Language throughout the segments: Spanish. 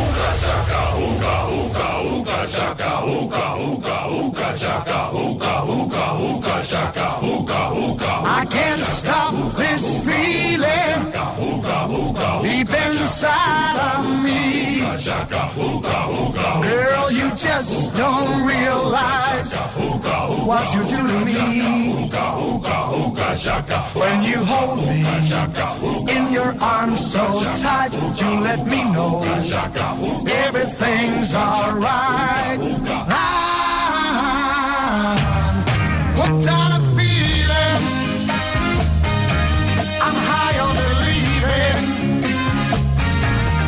Uka chaka, uka, uka, uka chaka, uka, uka, uka chaka, uka, uka, uka chaka, uka, uka. I can't stop this feeling deep inside of me. Girl, you just don't realize what you do to me. When you hold me in your arms so tight, you let me know everything's alright. I'm hooked on a feeling. I'm high on believing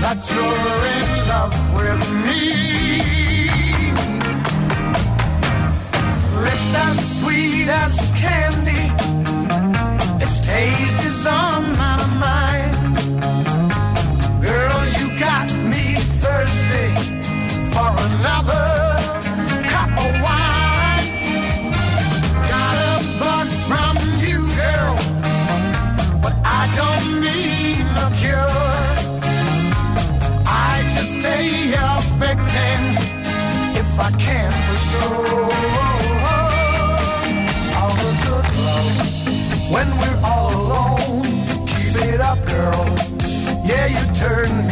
that you're in love with me. Lips as sweet as candy. Its taste is on my up, girl. Yeah, you turn me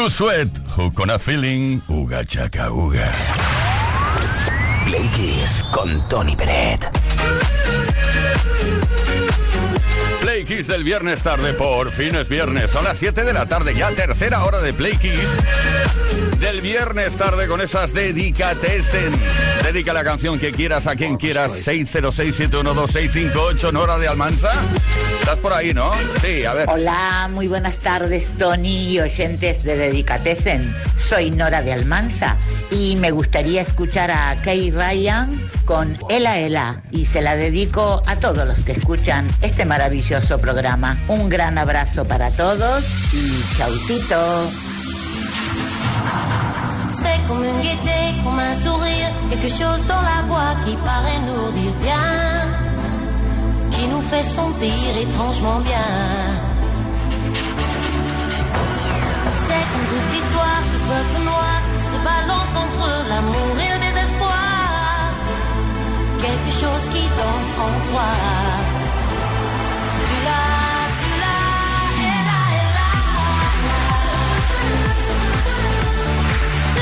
Blue Sweat, Hook on a Feeling, Uga Chaka Uga. Play Kiss con Tony Peret. Play Kiss del viernes tarde, por fin es viernes. Son las 7 de la tarde, ya tercera hora de Play Kiss del viernes tarde con esas dedicatesen. Dedica la canción que quieras a quien quieras. 606-712-658, Nora de Almansa. Estás por ahí, ¿no? Sí, a ver. Hola, muy buenas tardes Tony y oyentes de Dedicatesen. Soy Nora de Almansa y me gustaría escuchar a Kay Ryan con Ela Ela y se la dedico a todos los que escuchan este maravilloso programa. Un gran abrazo para todos y chautito. Une gaieté, comme un sourire, quelque chose dans la voix qui paraît nous dire bien, qui nous fait sentir étrangement bien. C'est comme toute l'histoire du peuple noir se balance entre l'amour et le désespoir. Quelque chose qui danse en toi. Si tu l'as,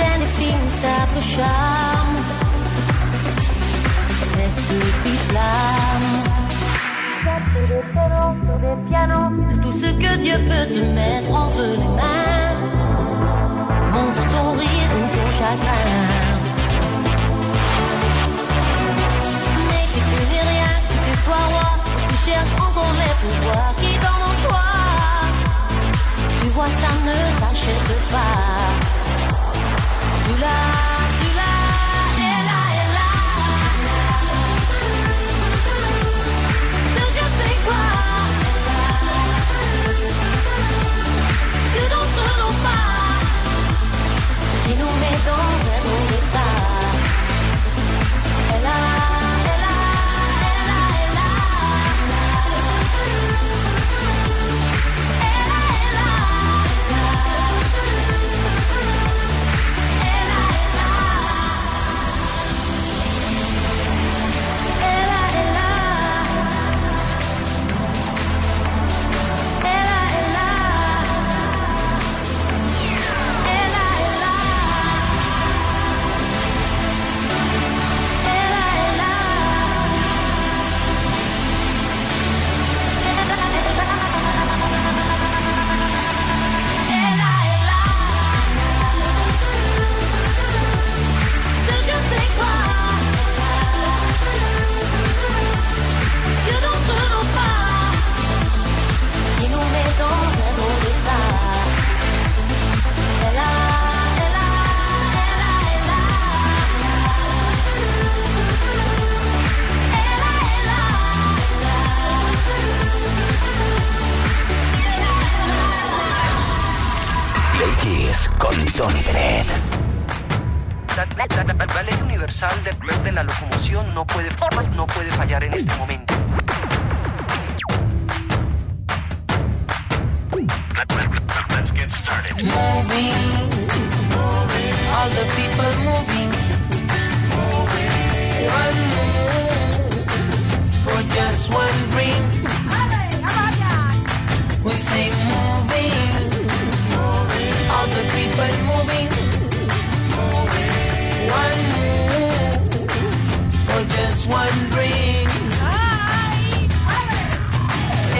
scène et films simple charme. Cette petite flamme. des pianos, c'est tout ce que Dieu peut te mettre entre les mains. Montre ton rire ou ton chagrin. Mais que tu n'es rien, que tu sois roi, tu cherches encore les pouvoirs qui dans toi. Tu vois, ça ne s'achète pas. love. Tony Bennett. La, la- la- la ley universal de, de la locomoción no puede, no puede fallar en este momento. moving, all the people moving. One move for just one dream.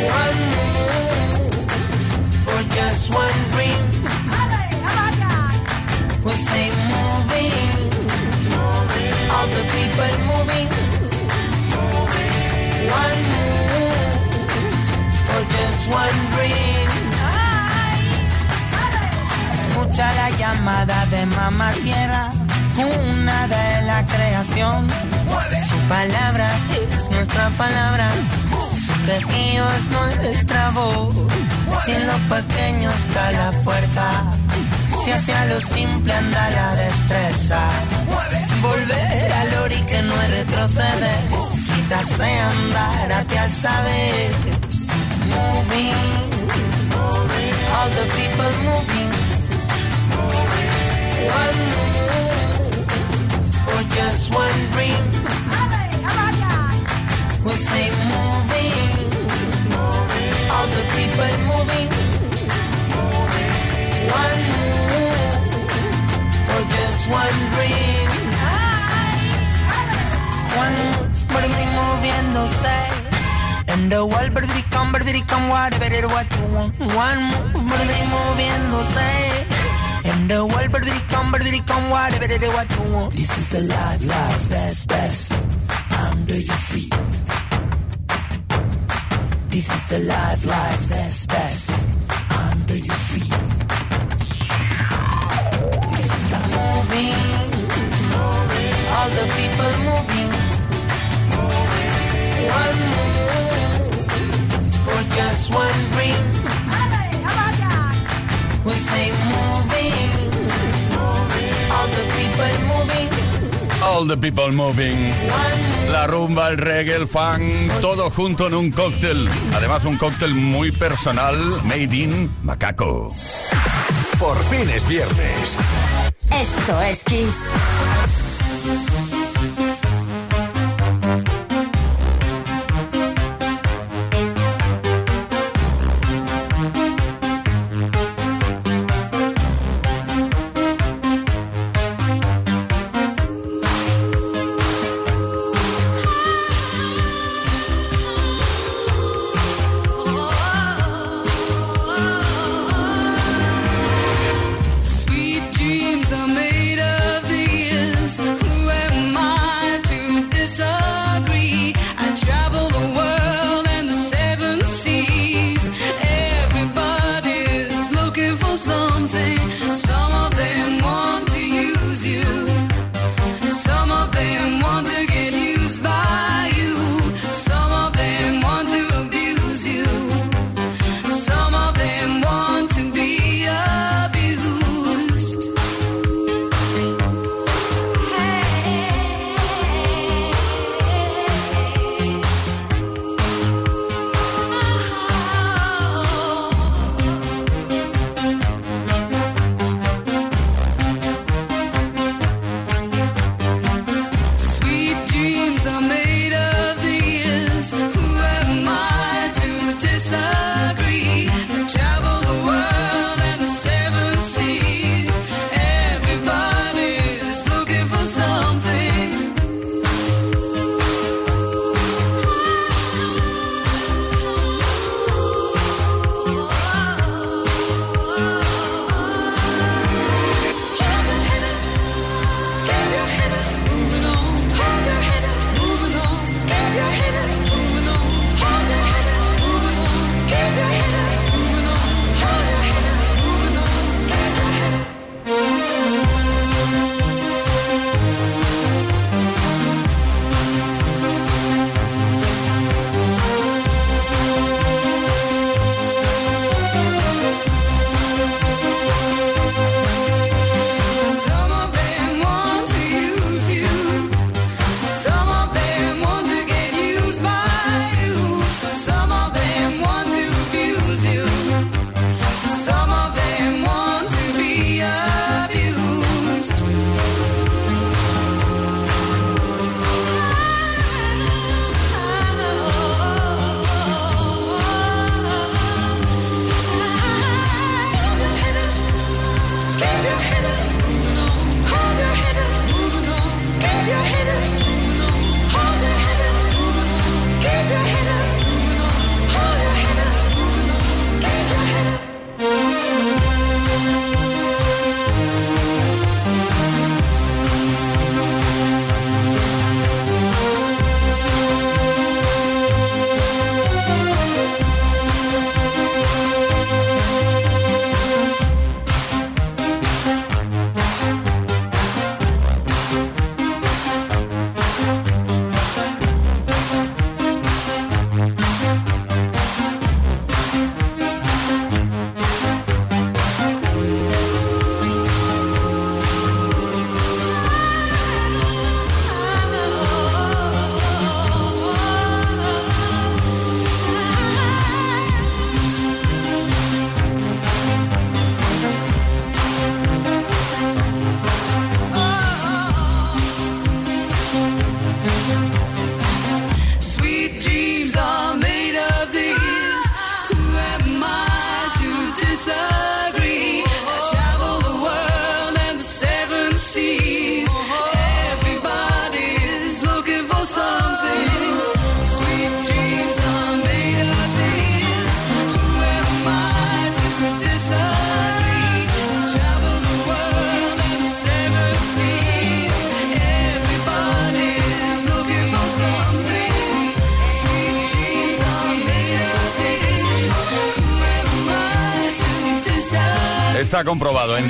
One move for just one dream. We say moving, all the people moving. One move for just one dream. Escucha la llamada de mamá tierra, una de la creación. Su palabra es nuestra palabra. Quejío es nuestra voz. Si en lo pequeño está la fuerza, si hacia lo simple anda la destreza. Volver al ori que no es retroceder, quizás andar hacia el saber. Moving, all the people moving. One move for just one dream. We say moving, all the people moving. One move for just one dream. One move, but me moviéndose. And the world, but it come, but it come, whatever it what you want. One move, but me moviéndose. And the world, but it come, but it come, whatever it what you want. This is the life, life, best, best. Under your feet. This is the life, life, best, best. Under your feet. This is the moving. moving. All the people moving. moving. One move for just one dream. We say moving, moving. All the people moving. All the people moving. La rumba, el reggae, el funk, todo junto en un cóctel. Además, un cóctel muy personal, made in Macaco. Por fin es viernes. Esto es Kiss.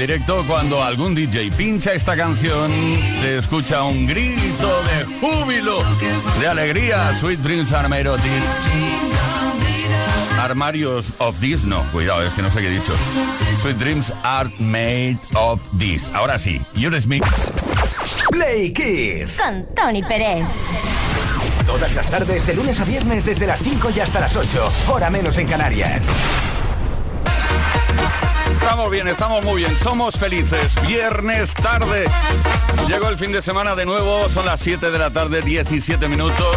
Directo cuando algún DJ pincha esta canción, se escucha un grito de júbilo, de alegría. Sweet Dreams are made of this. Armarios of this, no, cuidado, es que no sé qué he dicho. Sweet Dreams are made of this. Ahora sí, Mix. Play Kiss. Con Tony Pérez. Todas las tardes, de lunes a viernes, desde las 5 y hasta las 8, hora menos en Canarias. Estamos bien, estamos muy bien, somos felices. Viernes tarde. Llegó el fin de semana de nuevo, son las 7 de la tarde, 17 minutos.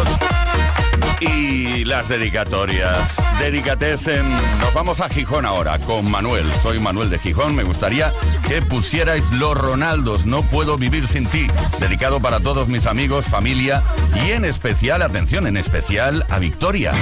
Y las dedicatorias. Dedicatesen. Nos vamos a Gijón ahora con Manuel. Soy Manuel de Gijón. Me gustaría que pusierais los Ronaldos. No puedo vivir sin ti. Dedicado para todos mis amigos, familia y en especial, atención, en especial a Victoria.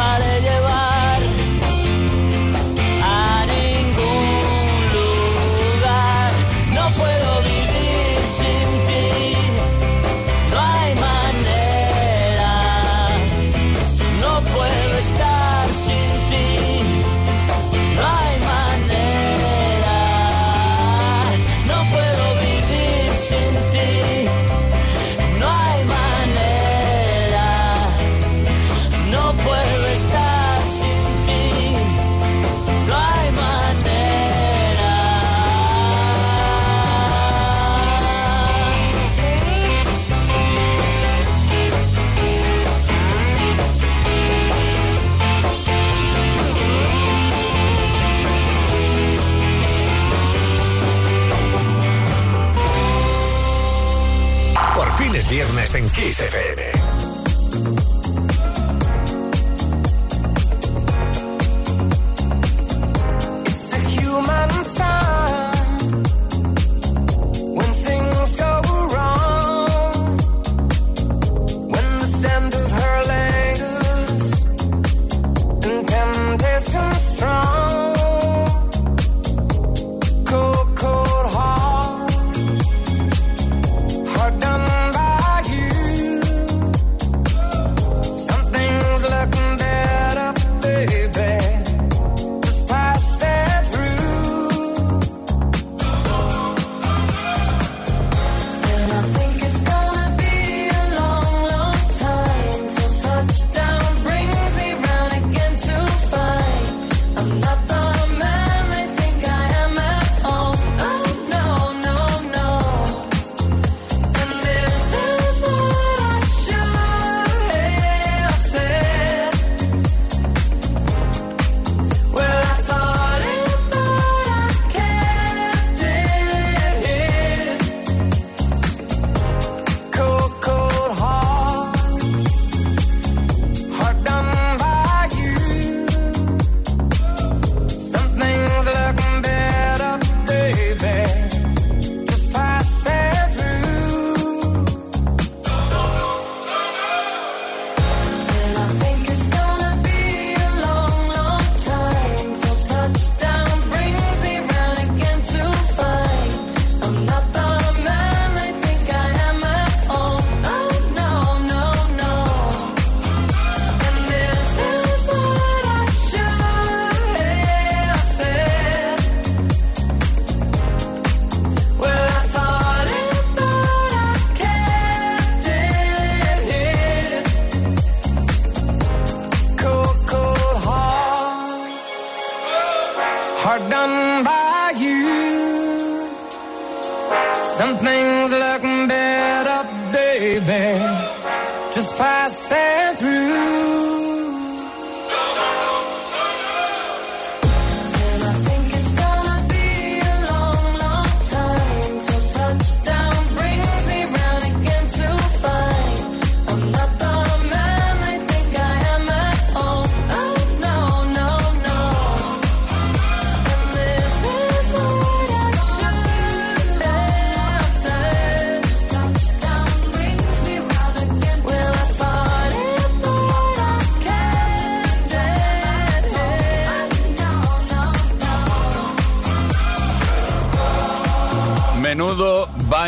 party. En Kiss FM. hard done by you. Some things look better, baby.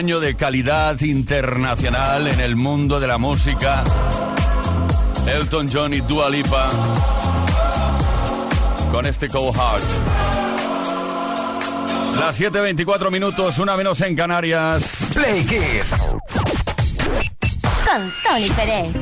año de calidad internacional en el mundo de la música. Elton John y Dua Lipa con este Cold Heart. Las 7.24 minutos, una menos en Canarias. Play Kiss. Con Tony Pérez.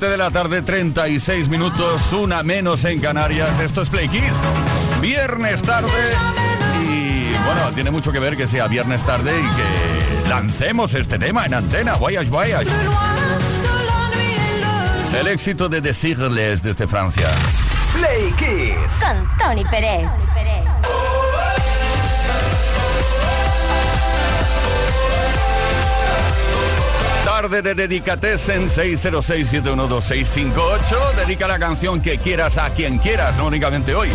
De la tarde, 36 minutos, una menos en Canarias. Esto es Play Kiss. Viernes tarde. Y bueno, tiene mucho que ver que sea viernes tarde y que lancemos este tema en antena. Voyage, voyage. El éxito de decirles desde Francia. Play Kiss. Con Tony Pérez. Tarde de Dedicates en 606-712-658. Dedica la canción que quieras a quien quieras, no únicamente hoy.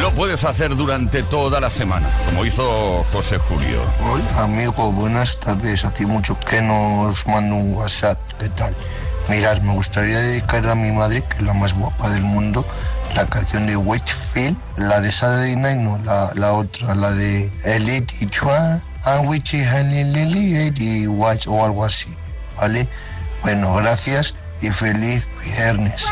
Lo puedes hacer durante toda la semana, como hizo José Julio. Hola amigo, buenas tardes. Hace mucho que nos mando un WhatsApp. ¿Qué tal? Mirad, me gustaría dedicar a mi madre, que es la más guapa del mundo, la canción de Wakefield, la de Saturday Night, no, la, otra, la de Elite y Chua, and Witchy Lily Watch o algo así, ¿vale? Bueno, gracias y feliz viernes.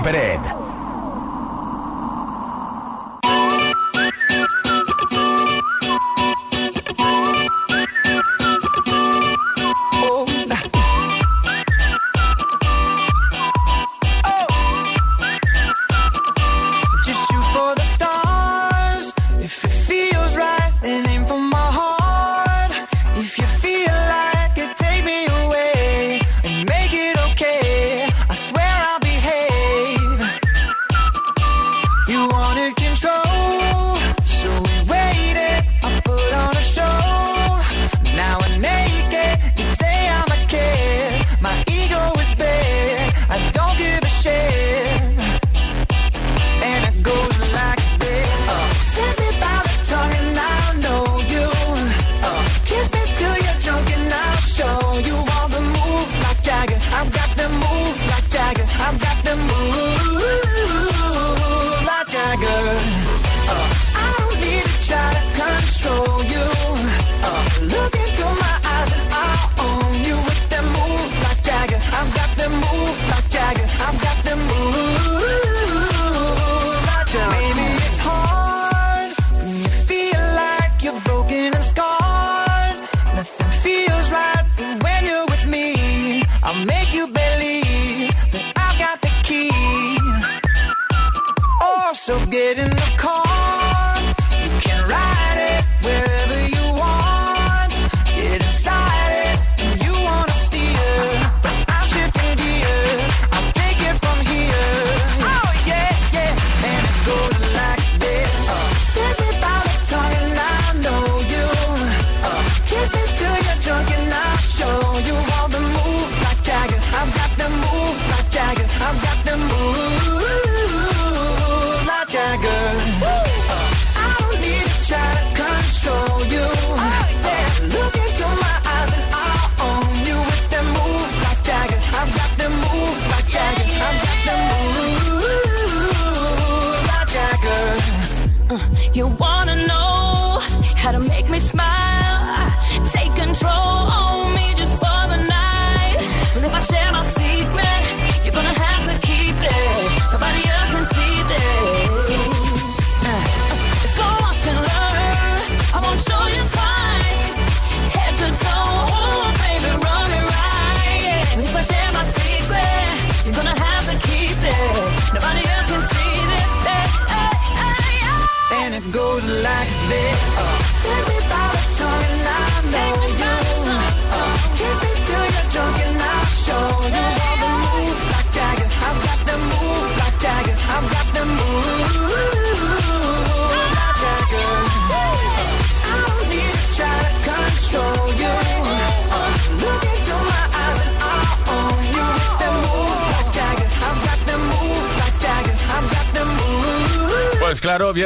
per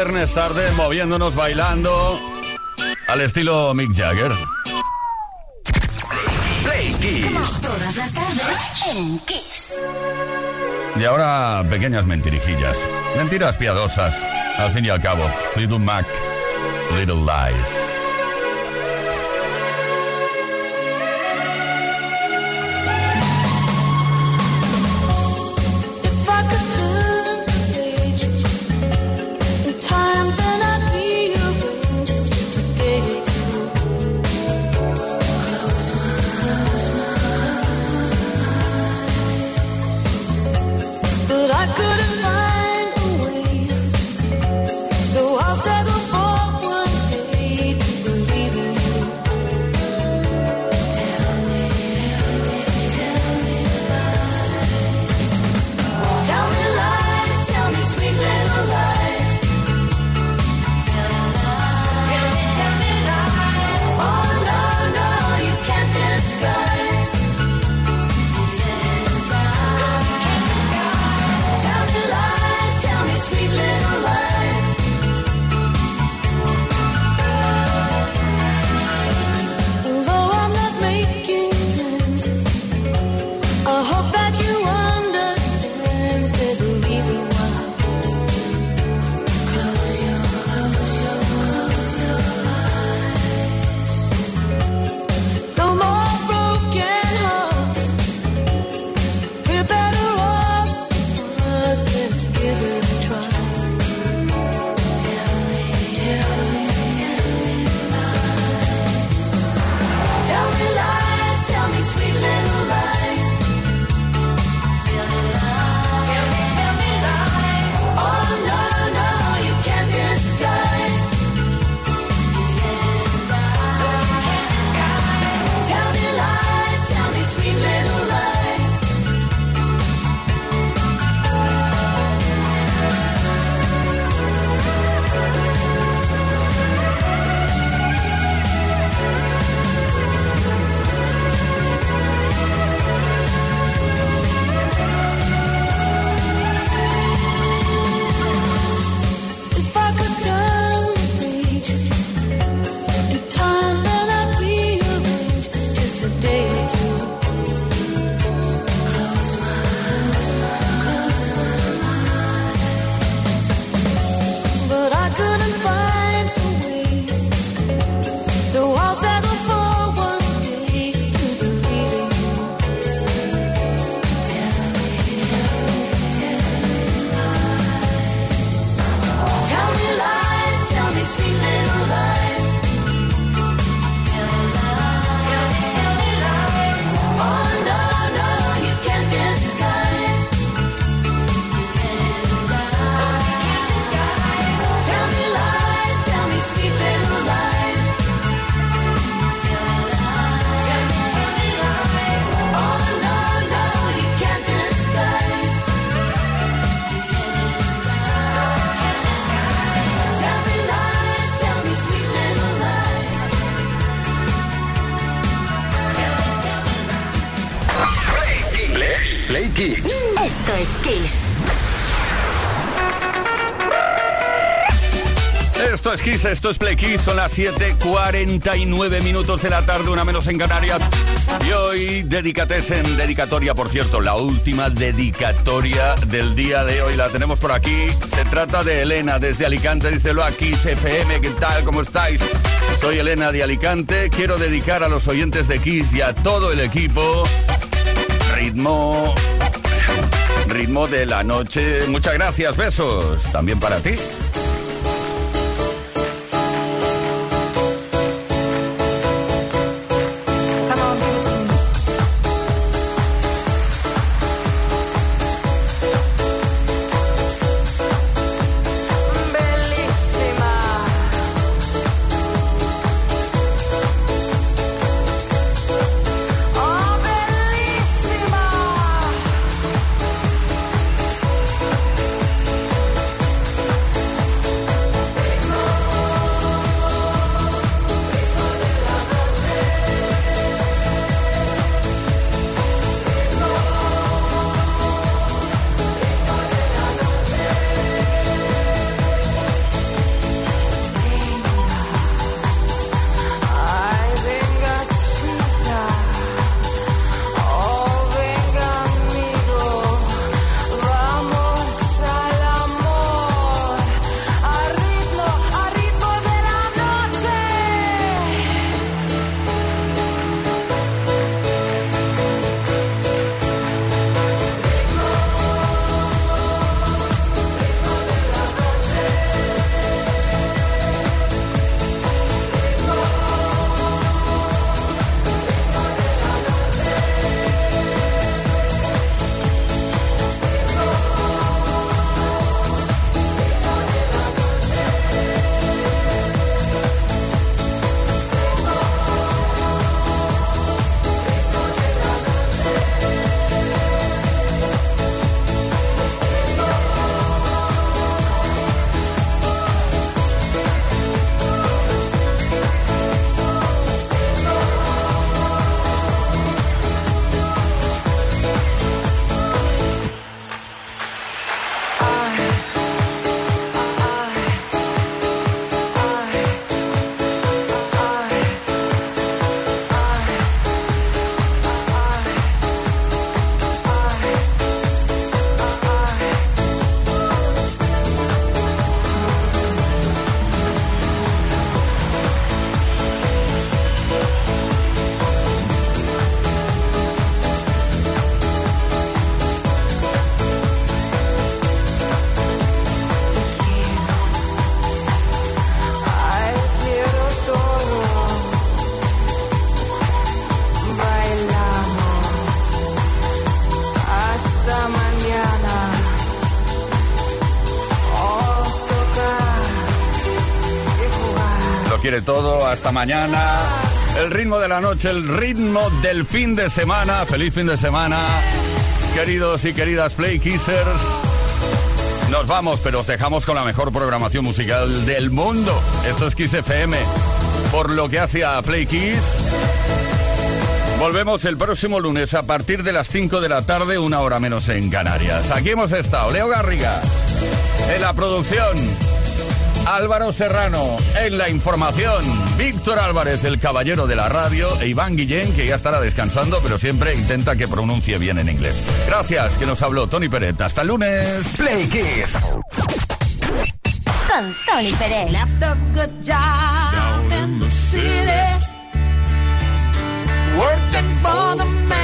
viernes tarde moviéndonos, bailando al estilo Mick Jagger. Play Kiss. Todas las tardes en Kiss. Y ahora pequeñas mentirijillas, mentiras piadosas, al fin y al cabo, Freedom Mac, Little Lies. Kiss, esto es Play Kiss, son las 7.49 minutos de la tarde, una menos en Canarias. Y hoy, dedicates en dedicatoria, por cierto, la última dedicatoria del día de hoy la tenemos por aquí. Se trata de Elena desde Alicante, díselo aquí, CFM, ¿qué tal? ¿Cómo estáis? Soy Elena de Alicante, quiero dedicar a los oyentes de Kiss y a todo el equipo ritmo ritmo de la noche. Muchas gracias, besos. También para ti. Hasta mañana. El ritmo de la noche, el ritmo del fin de semana. Feliz fin de semana. Queridos y queridas Play Kissers. Nos vamos, pero os dejamos con la mejor programación musical del mundo. Esto es Kiss FM. Por lo que hace a Play Kiss, volvemos el próximo lunes a partir de las 5 de la tarde, una hora menos en Canarias. Aquí hemos estado Leo Garriga en la producción, Álvaro Serrano en la información, Víctor Álvarez, el caballero de la radio, e Iván Guillén, que ya estará descansando, pero siempre intenta que pronuncie bien en inglés. Gracias, que nos habló Tony Peret. Hasta el lunes. Play Kiss. Con Tony Pérez. left a good job in the city, working for the man